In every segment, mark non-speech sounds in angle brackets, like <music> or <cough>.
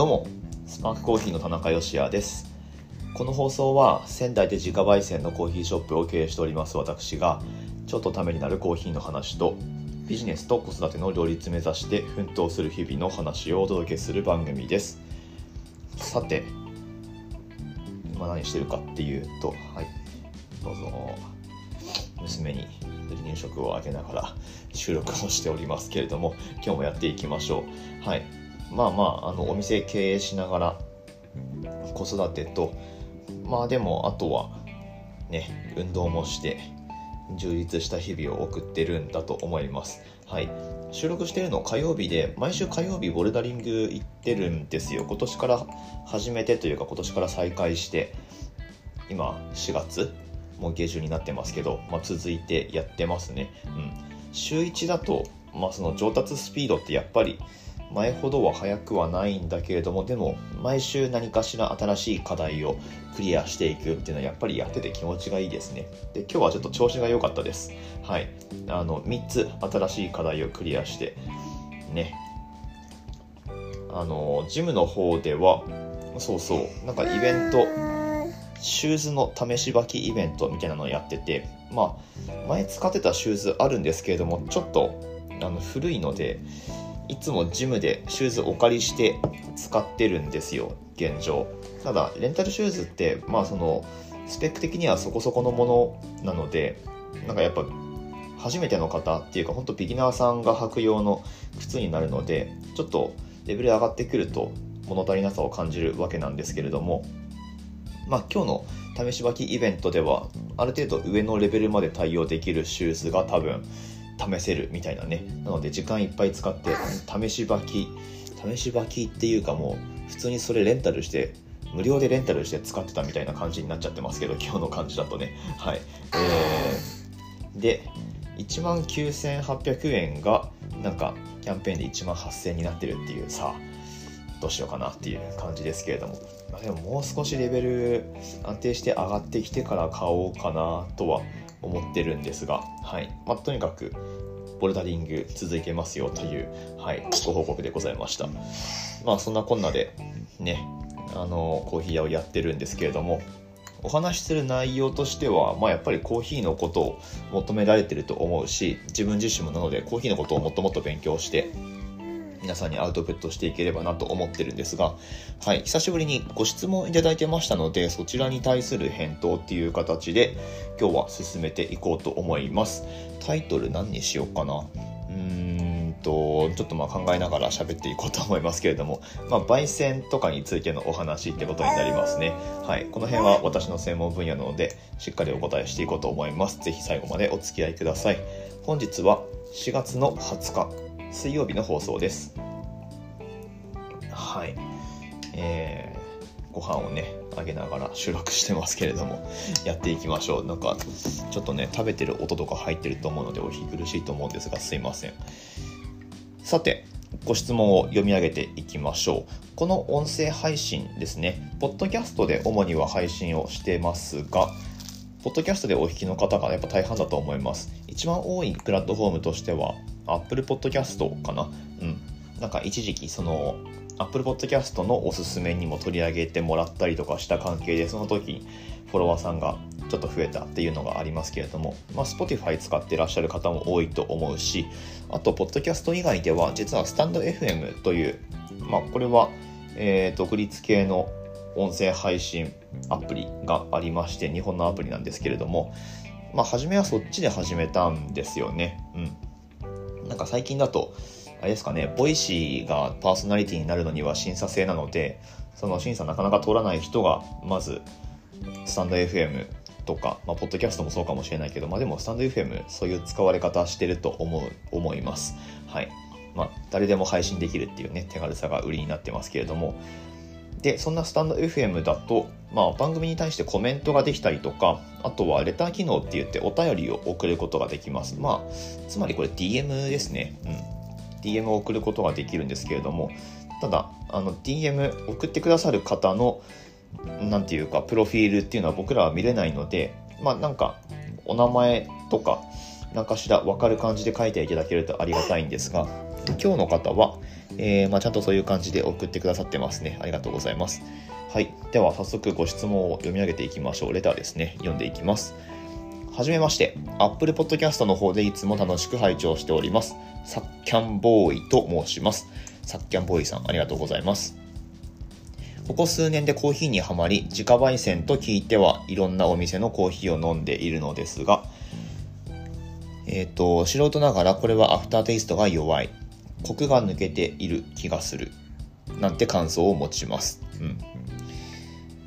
どうもスパークコーヒーの田中芳也です。この放送は仙台で自家焙煎のコーヒーショップを経営しております私がちょっとためになるコーヒーの話とビジネスと子育ての両立目指して奮闘する日々の話をお届けする番組です。さて今何してるかっていうとはいどうぞ娘に離乳食をあげながら収録をしておりますけれども今日もやっていきましょう。はい。まあまああのお店経営しながら子育てとまあでもあとはね運動もして充実した日々を送ってるんだと思います。はい。収録してるの火曜日で毎週火曜日ボルダリング行ってるんですよ。今年から始めてというか今年から再開して今4月もう下旬になってますけど、まあ、続いてやってますね、うん、週1だと、まあ、その上達スピードってやっぱり前ほどは速くはないんだけれどもでも毎週何かしら新しい課題をクリアしていくっていうのはやっぱりやってて気持ちがいいですね。で今日はちょっと調子が良かったです。はい。あの3つ新しい課題をクリアしてね。あのジムの方ではそうそうなんかイベントシューズの試し履きイベントみたいなのをやっててまあ前使ってたシューズあるんですけれどもちょっとあの古いのでいつもジムでシューズお借りして使ってるんですよ現状。ただレンタルシューズってまあそのスペック的にはそこそこのものなのでなんかやっぱ初めての方っていうか本当ビギナーさんが履く用の靴になるのでちょっとレベル上がってくると物足りなさを感じるわけなんですけれどもまあ今日の試し履きイベントではある程度上のレベルまで対応できるシューズが多分試せるみたいなね。なので時間いっぱい使って試し履き試し履きっていうかもう普通にそれレンタルして無料でレンタルして使ってたみたいな感じになっちゃってますけど今日の感じだとね。<laughs> はい。えー、で1万9800円がなんかキャンペーンで1万8000円になってるっていうさどうしようかなっていう感じですけれども、まあ、でももう少しレベル安定して上がってきてから買おうかなとは思ってるんですが、はいまあ、とにかくボルダリング続いてますよという、はい、ご報告でございました。まあそんなこんなでね、あのコーヒー屋をやってるんですけれども、お話しする内容としては、まあ、やっぱりコーヒーのことを求められてると思うし自分自身もなのでコーヒーのことをもっともっと勉強して皆さんにアウトプットしていければなと思ってるんですが、はい、久しぶりにご質問いただいてましたので、そちらに対する返答っていう形で、今日は進めていこうと思います。タイトル何にしようかな。うーんと、ちょっとまあ考えながら喋っていこうと思いますけれども、まあ、焙煎とかについてのお話ってことになりますね。はい。この辺は私の専門分野なので、しっかりお答えしていこうと思います。ぜひ最後までお付き合いください。本日は4月の20日。水曜日の放送です。はい。えー、ご飯をね、あげながら収録してますけれども、やっていきましょう。なんか、ちょっとね、食べてる音とか入ってると思うので、お聞き苦しいと思うんですが、すいません。さて、ご質問を読み上げていきましょう。この音声配信ですね、ポッドキャストで主には配信をしてますが、ポッドキャストでお聞きの方がやっぱ大半だと思います。一番多いプラットフォームとしては、Apple Podcast かな？うん。なんか一時期その Apple Podcast のおすすめにも取り上げてもらったりとかした関係で、その時フォロワーさんがちょっと増えたっていうのがありますけれども、まあ、Spotify 使ってらっしゃる方も多いと思うし、あと、ポッドキャスト以外では、実はスタンド FM という、まあ、これは、えー、独立系の音声配信アプリがありまして、日本のアプリなんですけれども、まあ、初めはそっちで始めたんですよね。うん。なんか最近だと、あれですかね、 Voicy がパーソナリティになるのには審査制なので、その審査なかなか通らない人が、まず、 stand.fm とか、まあ、ポッドキャストもそうかもしれないけど、まあでも、スタンド FM、そういう使われ方してると思う、思います。はい。まあ、誰でも配信できるっていうね、手軽さが売りになってますけれども、で、そんなスタンド FM だと、まあ、番組に対してコメントができたりとか、あとはレター機能って言ってお便りを送ることができます。まあ、つまりこれ DM ですね。うん。DM を送ることができるんですけれども、ただ、あの、DM 送ってくださる方の、なんていうか、プロフィールっていうのは僕らは見れないので、まあ、なんか、お名前とか、何かしら分かる感じで書いていただけるとありがたいんですが、今日の方は、えー、まあ、ちゃんとそういう感じで送ってくださってますね。ありがとうございます。はい。では早速ご質問を読み上げていきましょう。レターですね。読んでいきます。はじめまして。Apple Podcast の方でいつも楽しく拝聴しております。サッキャンボーイと申します。サッキャンボーイさん、ありがとうございます。ここ数年でコーヒーにはまり、自家焙煎と聞いてはいろんなお店のコーヒーを飲んでいるのですが、えっ、ー、と、素人ながらこれはアフターテイストが弱い。コクが抜けている気がする。なんて感想を持ちます。うん。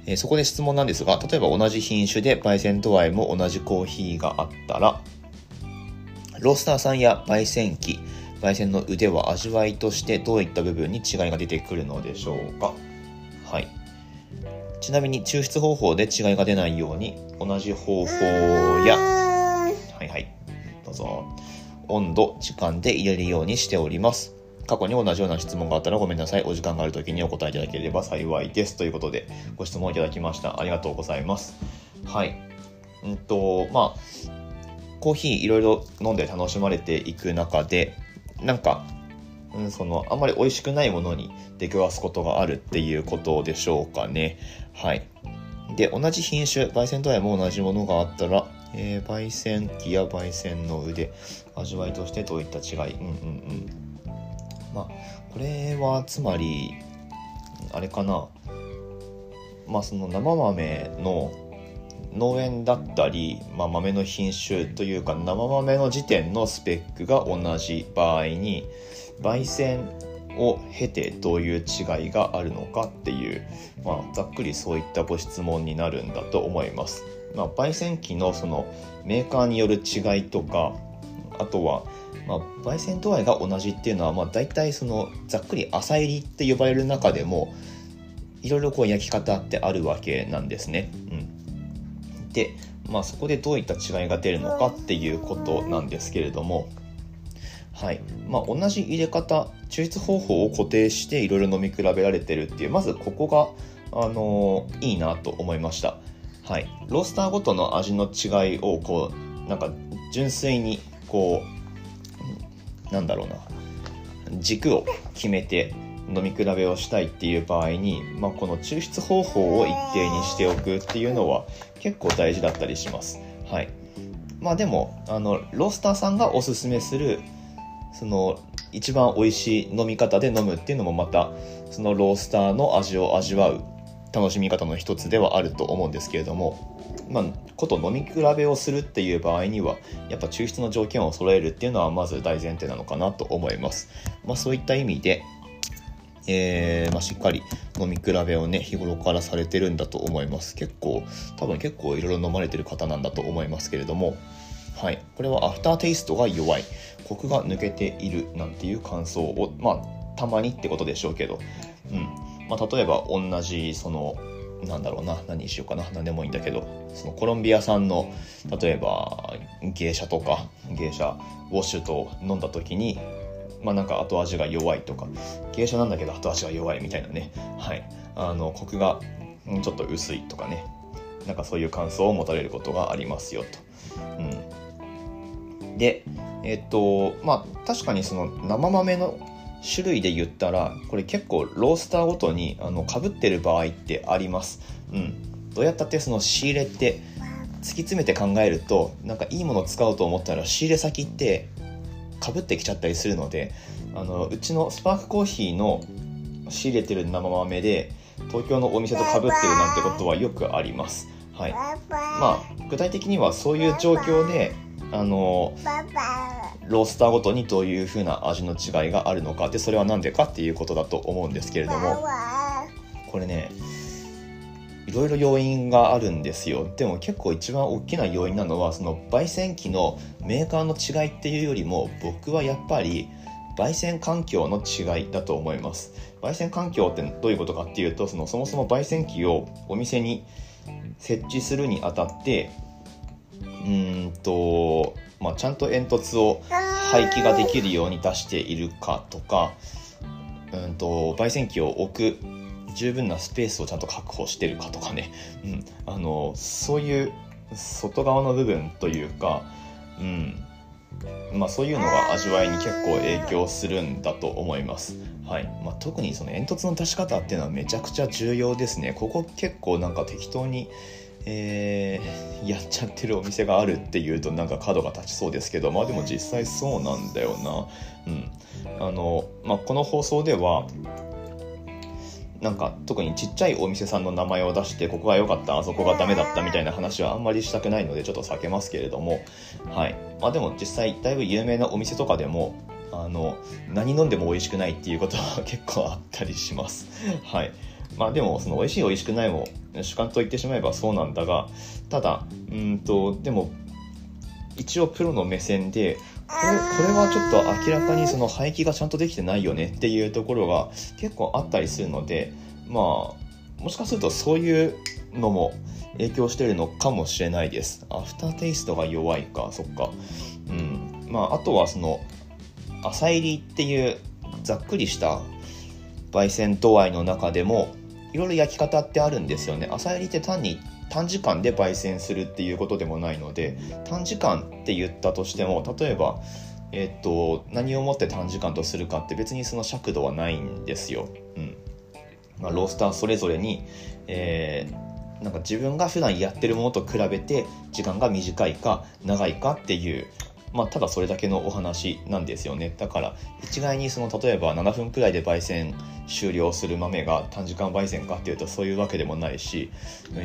えー、そこで質問なんですが、例えば同じ品種で焙煎度合いも同じコーヒーがあったら、ロースターさんや焙煎機、焙煎の腕は味わいとしてどういった部分に違いが出てくるのでしょうか？はい。ちなみに抽出方法で違いが出ないように同じ方法や、はいはい、どうぞ。温度、時間で入れるようにしております。過去に同じような質問があったらごめんなさい。お時間がある時にお答えいただければ幸いです。ということで、ご質問いただきました。ありがとうございます。はい。うんと、まあ、コーヒーいろいろ飲んで楽しまれていく中で、なんか、うん、そのあんまり美味しくないものに出くわすことがあるっていうことでしょうかね。はい。で、同じ品種、焙煎度合いも同じものがあったら、えー、焙煎機や焙煎の腕、味わいとしてどういった違い、うんうんうん。まあ、これはつまり、あれかな。まあ、その生豆の農園だったり、まあ、豆の品種というか生豆の時点のスペックが同じ場合に焙煎を経てどういう違いがあるのかっていう、まあ、ざっくりそういったご質問になるんだと思います。まあ、焙煎機のそのメーカーによる違いとかあとは、まあ、焙煎度合いが同じっていうのは、まあ、大体そのざっくり浅入りって呼ばれる中でもいろいろこう焼き方ってあるわけなんですね。うん、で、まあ、そこでどういった違いが出るのかっていうことなんですけれども。はいまあ、同じ入れ方抽出方法を固定していろいろ飲み比べられてるっていうまずここが、あのー、いいなと思いました、はい、ロースターごとの味の違いをこうなんか純粋にこうなんだろうな軸を決めて飲み比べをしたいっていう場合に、まあ、この抽出方法を一定にしておくっていうのは結構大事だったりします。はい。まあでも、あの、ロースターさんがおすすめするその一番美味しい飲み方で飲むっていうのもまたそのロースターの味を味わう楽しみ方の一つではあると思うんですけれどもまあこと飲み比べをするっていう場合にはやっぱ抽出の条件を揃えるっていうのはまず大前提なのかなと思います。まあ、そういった意味でえー、まあ、しっかり飲み比べをね日頃からされてるんだと思います。結構多分結構いろいろ飲まれてる方なんだと思いますけれどもはい。これはアフターテイストが弱い。コクが抜けているなんていう感想をまあたまにってことでしょうけど、うん。まあ、例えば同じそのなんだろうな何にしようかな何でもいいんだけどそのコロンビア産の例えばゲイシャとかゲイシャウォッシュト飲んだ時にまあなんか後味が弱いとかゲイシャなんだけど後味が弱いみたいなね。はい。あのコクがちょっと薄いとかね。なんかそういう感想を持たれることがありますよと。うん、でえっとまあ確かにその生豆の種類で言ったらこれ結構ロースターごとにあの被ってる場合ってあります。うん、どうやったってその仕入れって突き詰めて考えるとなんかいいものを使おうと思ったら仕入れ先ってかぶってきちゃったりするのであのうちのスパークコーヒーの仕入れてる生豆で東京のお店とかぶってるなんてことはよくあります。はい、まあ具体的にはそういう状況であのロースターごとにどういう風な味の違いがあるのか。でそれは何でかっていうことだと思うんですけれども。これねいろいろ要因があるんですよ。でも結構一番大きな要因なのはその焙煎機のメーカーの違いっていうよりも僕はやっぱり焙煎環境の違いだと思います。焙煎環境ってどういうことかっていうとそのそもそも焙煎機をお店に設置するにあたってうんと、まあ、ちゃんと煙突を排気ができるように出しているかとかうんと焙煎機を置く十分なスペースをちゃんと確保してるかとかね、うん、あのそういう外側の部分というか、うん、まあ、そういうのが味わいに結構影響するんだと思います。はいまあ、特にその煙突の出し方っていうのはめちゃくちゃ重要ですね。ここ結構なんか適当にえー、やっちゃってるお店があるっていうとなんか角が立ちそうですけどまあでも実際そうなんだよな。うん。あのまあ、この放送ではなんか特にちっちゃいお店さんの名前を出してここが良かったあそこがダメだったみたいな話はあんまりしたくないのでちょっと避けますけれども。はい。まあでも実際だいぶ有名なお店とかでもあの何飲んでも美味しくないっていうことは結構あったりします。はい。まあでもその美味しい美味しくないも主観と言ってしまえばそうなんだがただうんとでも一応プロの目線でこれこれはちょっと明らかにその排気がちゃんとできてないよねっていうところが結構あったりするのでまあもしかするとそういうのも影響してるのかもしれないです。アフターテイストが弱いかそっか。うん。まああとはその浅煎りっていうざっくりした焙煎度合いの中でもいろいろ焼き方ってあるんですよね浅煎りって単に短時間で焙煎するっていうことでもないので短時間って言ったとしても例えばえっと何をもって短時間とするかって別にその尺度はないんですよ。うんまあ、ロースターそれぞれに、えー、なんか自分が普段やってるものと比べて時間が短いか長いかっていうまあ、ただそれだけのお話なんですよね。だから一概にその例えば7分くらいで焙煎終了する豆が短時間焙煎かっていうとそういうわけでもないし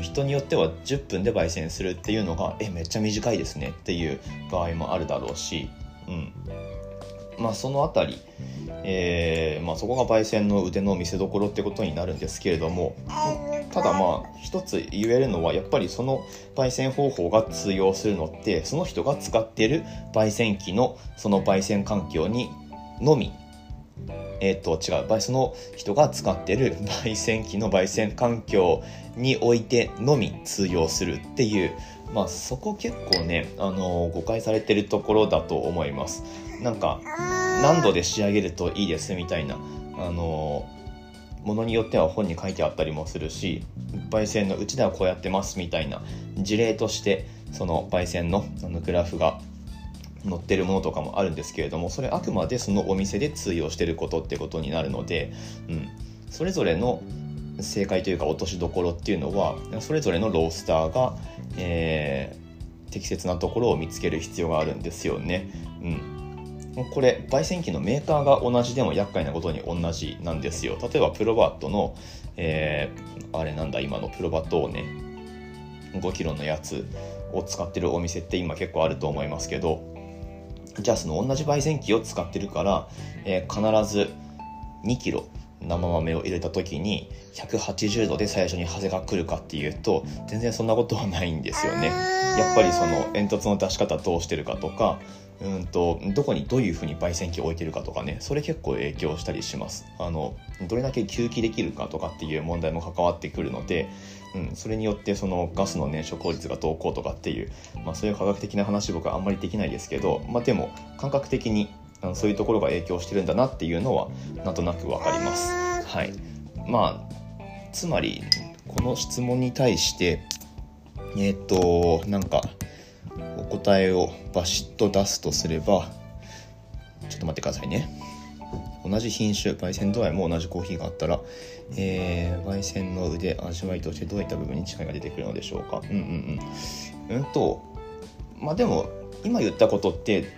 人によっては10分で焙煎するっていうのがえめっちゃ短いですねっていう場合もあるだろうし、うん。まあ、その辺りえー、まあ、そこが焙煎の腕の見せ所ってことになるんですけれどもただまあ一つ言えるのはやっぱりその焙煎方法が通用するのってその人が使ってる焙煎機のその焙煎環境にのみ。えっ、ー、と違う。その人が使ってる <laughs> 焙煎機の焙煎環境においてのみ通用するっていう。まあそこ結構ねあの誤解されてるところだと思います。なんか何度で仕上げるといいですみたいな。あのものによっては本に書いてあったりもするし焙煎のうちではこうやってますみたいな事例としてその焙煎のあのグラフが載ってるものとかもあるんですけれどもそれあくまでそのお店で通用してることってことになるので、うん、それぞれの正解というか落としどころっていうのはそれぞれのロースターが、えー、適切なところを見つける必要があるんですよね。うんこれ焙煎機のメーカーが同じでも厄介なことに同じなんですよ例えばプロバットの、えー、あれなんだ今のプロバットをね5キロのやつを使ってるお店って今結構あると思いますけどじゃあその同じ焙煎機を使ってるから、えー、必ず2キロ生豆を入れた時に180度で最初にハゼが来るかっていうと全然そんなことはないんですよね。やっぱりその煙突の出し方どうしてるかとかうんとどこにどういうふうに焙煎機を置いてるかとかねそれ結構影響したりしますあのどれだけ吸気できるかとかっていう問題も関わってくるので、うん、それによってそのガスの燃焼効率がどうこうとかっていう、まあ、そういう科学的な話僕はあんまりできないですけど、まあ、でも感覚的にあのそういうところが影響してるんだなっていうのはなんとなく分かります。はいまあ、つまりこの質問に対してえっ、となんか答えをバシッと出すとすればちょっと待ってくださいね。同じ品種焙煎度合いも同じコーヒーがあったら、えー、焙煎の腕味わいとしてどういった部分に違いが出てくるのでしょうか。うんうんうん。うんとまあでも今言ったことって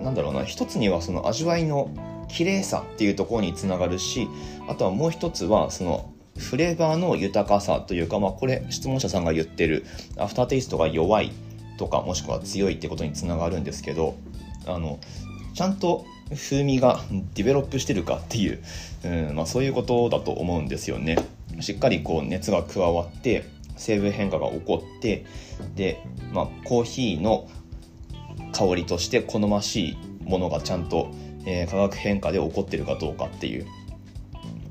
なんだろうな一つにはその味わいの綺麗さっていうところにつながるしあとはもう一つはそのフレーバーの豊かさというか、まあ、これ質問者さんが言ってるアフターテイストが弱いとかもしくは強いってことにつながるんですけどあのちゃんと風味が develop してるかっていう、うんまあ、そういうことだと思うんですよね。しっかりこう熱が加わって成分変化が起こってで、まあ、コーヒーの香りとして好ましいものがちゃんと、えー、化学変化で起こってるかどうかっていう、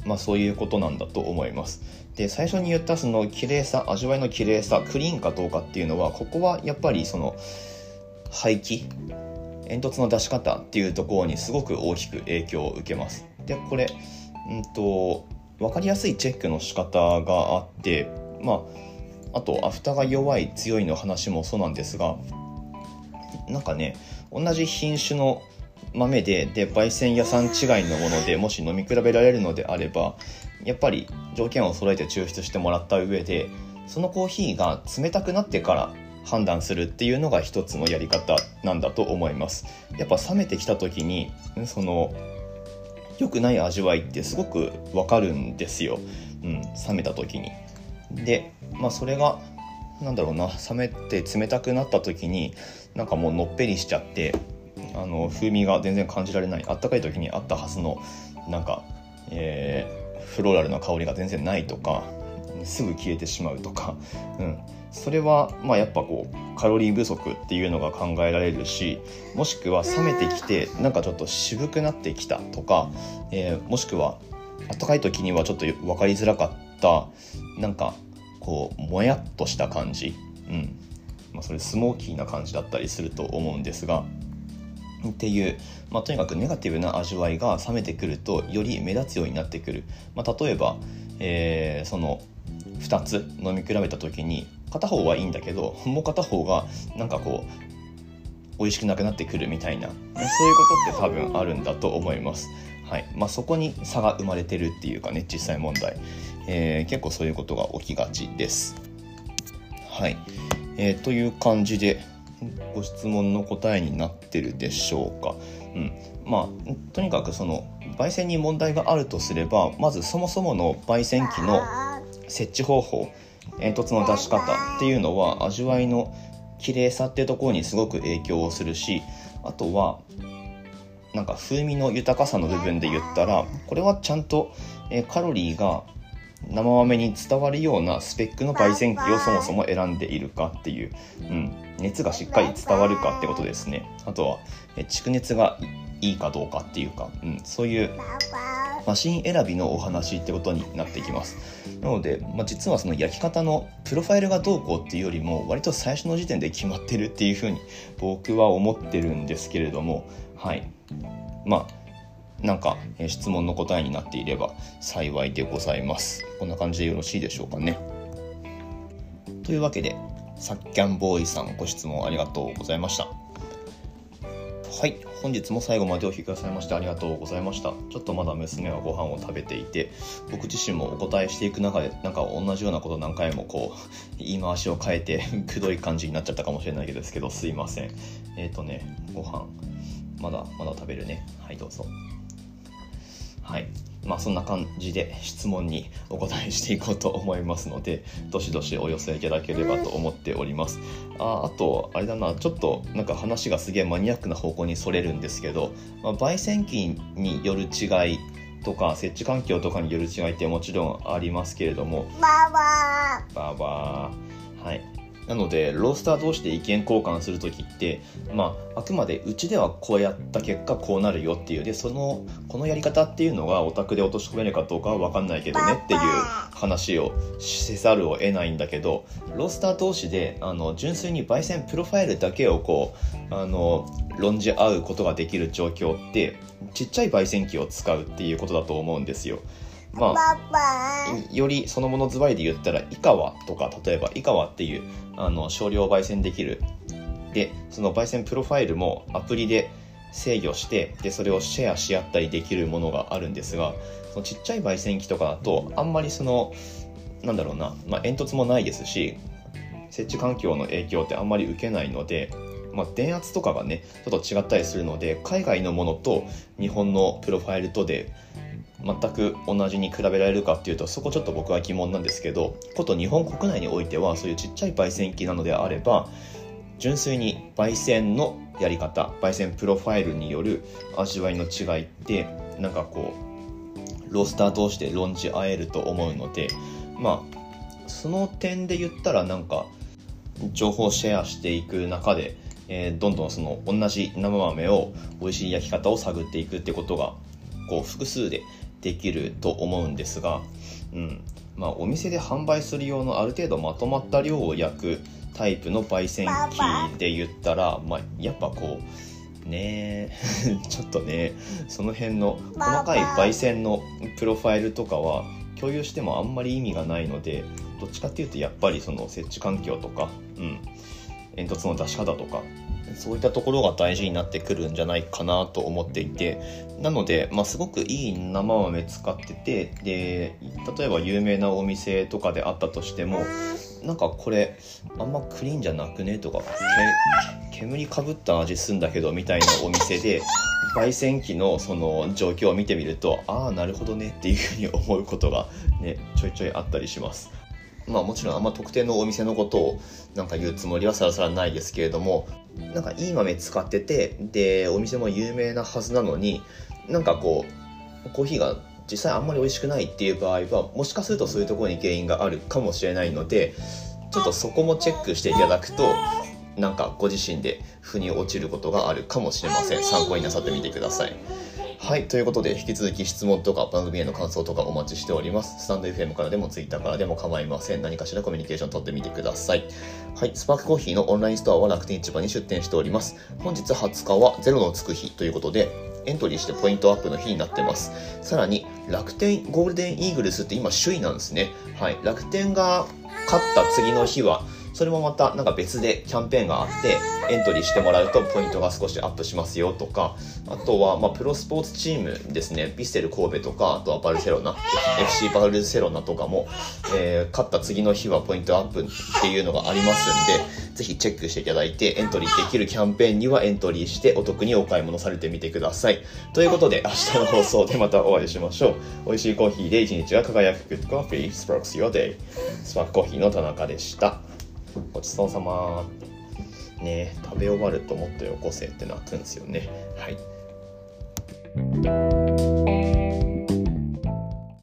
まあ、そういうことなんだと思います。で最初に言ったその綺麗さ味わいの綺麗さクリーンかどうかっていうのはここはやっぱりその排気煙突の出し方っていうところにすごく大きく影響を受けます。でこれ、うんと、分かりやすいチェックの仕方があってまああとアフターが弱い強いの話もそうなんですがなんかね同じ品種の豆でで焙煎屋さん違いのものでもし飲み比べられるのであればやっぱり条件を揃えて抽出してもらった上でそのコーヒーが冷たくなってから判断するっていうのが一つのやり方なんだと思います。やっぱ冷めてきた時にその良くない味わいってすごくわかるんですよ、うん、冷めた時に。でまあそれがなんだろうな冷めて冷たくなった時になんかもうのっぺりしちゃってあの風味が全然感じられないあったかい時にあったはずのなんか、え、フローラルな香りが全然ないとかすぐ消えてしまうとか、うん、それはまあやっぱこうカロリー不足っていうのが考えられるしもしくは冷めてきてなんかちょっと渋くなってきたとか、えー、もしくは暖かい時にはちょっと分かりづらかったなんかこうもやっとした感じ、うん。まあ、それスモーキーな感じだったりすると思うんですがっていう、まあ、とにかくネガティブな味わいが冷めてくるとより目立つようになってくる、まあ、例えば、えー、その2つ飲み比べた時に片方はいいんだけどもう片方がなんかこう美味しくなくなってくるみたいなそういうことって多分あるんだと思います。はいまあ、そこに差が生まれてるっていうかね実際問題、えー、結構そういうことが起きがちです。はい、えー、という感じでご質問の答えになってるでしょうか。うん、まあとにかくその焙煎に問題があるとすればまずそもそもの焙煎機の設置方法煙突の出し方っていうのは味わいの綺麗さっていうところにすごく影響をするしあとはなんか風味の豊かさの部分で言ったらこれはちゃんとカロリーが生豆に伝わるようなスペックの焙煎機をそもそも選んでいるかっていう、うん、熱がしっかり伝わるかってことですね。あとは蓄熱がいいかどうかっていうか、うん、そういうマシン選びのお話ってことになってきます。なので、まあ、実はその焼き方のプロファイルがどうこうっていうよりも割と最初の時点で決まってるっていうふうに僕は思ってるんですけれども。はい。まあなんか、え質問の答えになっていれば幸いでございますこんな感じでよろしいでしょうかねというわけでサッキャンボーイさんご質問ありがとうございましたはい、本日も最後までお聞きくださいましてありがとうございました。ちょっとまだ娘はご飯を食べていて、僕自身もお答えしていく中で、なんか同じようなこと何回もこう、言い回しを変えて、<laughs> くどい感じになっちゃったかもしれないですけど、すいません。えっ、ー、とね、ご飯、まだまだ食べるね。はい、どうぞ。はい。まあそんな感じで質問にお答えしていこうと思いますので、どしどしお寄せいただければと思っております。ああと、あれだな、ちょっとなんか話がすげえマニアックな方向にそれるんですけど、まあ、焙煎機による違いとか設置環境とかによる違いってもちろんありますけれども、バーバー。バーバー。はい。なのでロースター同士で意見交換する時ってまああくまでうちではこうやった結果こうなるよっていうでそのこのやり方っていうのがお宅で落とし込めるかどうかは分かんないけどねっていう話をせざるを得ないんだけどロースター同士であの純粋に焙煎プロファイルだけをこうあの論じ合うことができる状況ってちっちゃい焙煎機を使うっていうことだと思うんですよ。まあ、よりそのものズバリで言ったら、イカワとか、例えばイカワっていう、あの、少量焙煎できる。で、その焙煎プロファイルもアプリで制御して、で、それをシェアし合ったりできるものがあるんですが、そのちっちゃい焙煎機とかだと、あんまりその、なんだろうな、まあ、煙突もないですし、設置環境の影響ってあんまり受けないので、まあ、電圧とかがねちょっと違ったりするので海外のものと日本のプロファイルとで全く同じに比べられるかっていうとそこちょっと僕は疑問なんですけどこと日本国内においてはそういうちっちゃい焙煎機なのであれば純粋に焙煎のやり方焙煎プロファイルによる味わいの違いってなんかこうロースター同士で論じ合えると思うのでまあその点で言ったらなんか情報シェアしていく中で、えー、どんどんその同じ生豆を美味しい焼き方を探っていくってことがこう複数でできると思うんですが、うん。まあ、お店で販売する用のある程度まとまった量を焼くタイプの焙煎機で言ったら、まあ、やっぱこうね <laughs> ちょっとねその辺の細かい焙煎のプロファイルとかは共有してもあんまり意味がないのでどっちかっていうとやっぱりその設置環境とか、うん、煙突の出し方とかそういったところが大事になってくるんじゃないかなと思っていてなので、まあ、すごくいい生豆使っててで例えば有名なお店とかであったとしてもなんかこれあんまクリーンじゃなくねとか煙かぶった味すんだけどみたいなお店で焙煎機のその状況を見てみるとああなるほどねっていうふうに思うことがねちょいちょいあったりします。まあもちろんあんま特定のお店のことをなんか言うつもりはさらさらないですけれどもなんかいい豆使っててでお店も有名なはずなのになんかこうコーヒーが実際あんまり美味しくないっていう場合はもしかするとそういうところに原因があるかもしれないのでちょっとそこもチェックしていただくとなんかご自身で腑に落ちることがあるかもしれません。参考になさってみてください。はい。ということで、引き続き質問とか番組への感想とかお待ちしております。スタンド FM からでも Twitter からでも構いません。何かしらコミュニケーション取ってみてください。はい。スパークコーヒーのオンラインストアは楽天市場に出店しております。本日20日はゼロのつく日ということで、エントリーしてポイントアップの日になってます。さらに、楽天ゴールデンイーグルスって今首位なんですね。はい。楽天が勝った次の日は、それもまたなんか別でキャンペーンがあってエントリーしてもらうとポイントが少しアップしますよとかあとはまあプロスポーツチームですね。ヴィッセル神戸とかあとはバルセロナ FC バルセロナとかも、えー、勝った次の日はポイントアップっていうのがありますんでぜひチェックしていただいてエントリーできるキャンペーンにはエントリーしてお得にお買い物されてみてください。ということで明日の放送でまたお会いしましょう。美味しいコーヒーで一日が輝く。Good Coffee. Sparks Your Day. スパークコーヒーの田中でした。ごちそうさまね食べ終わるともっとよこせって泣くんですよね。はい。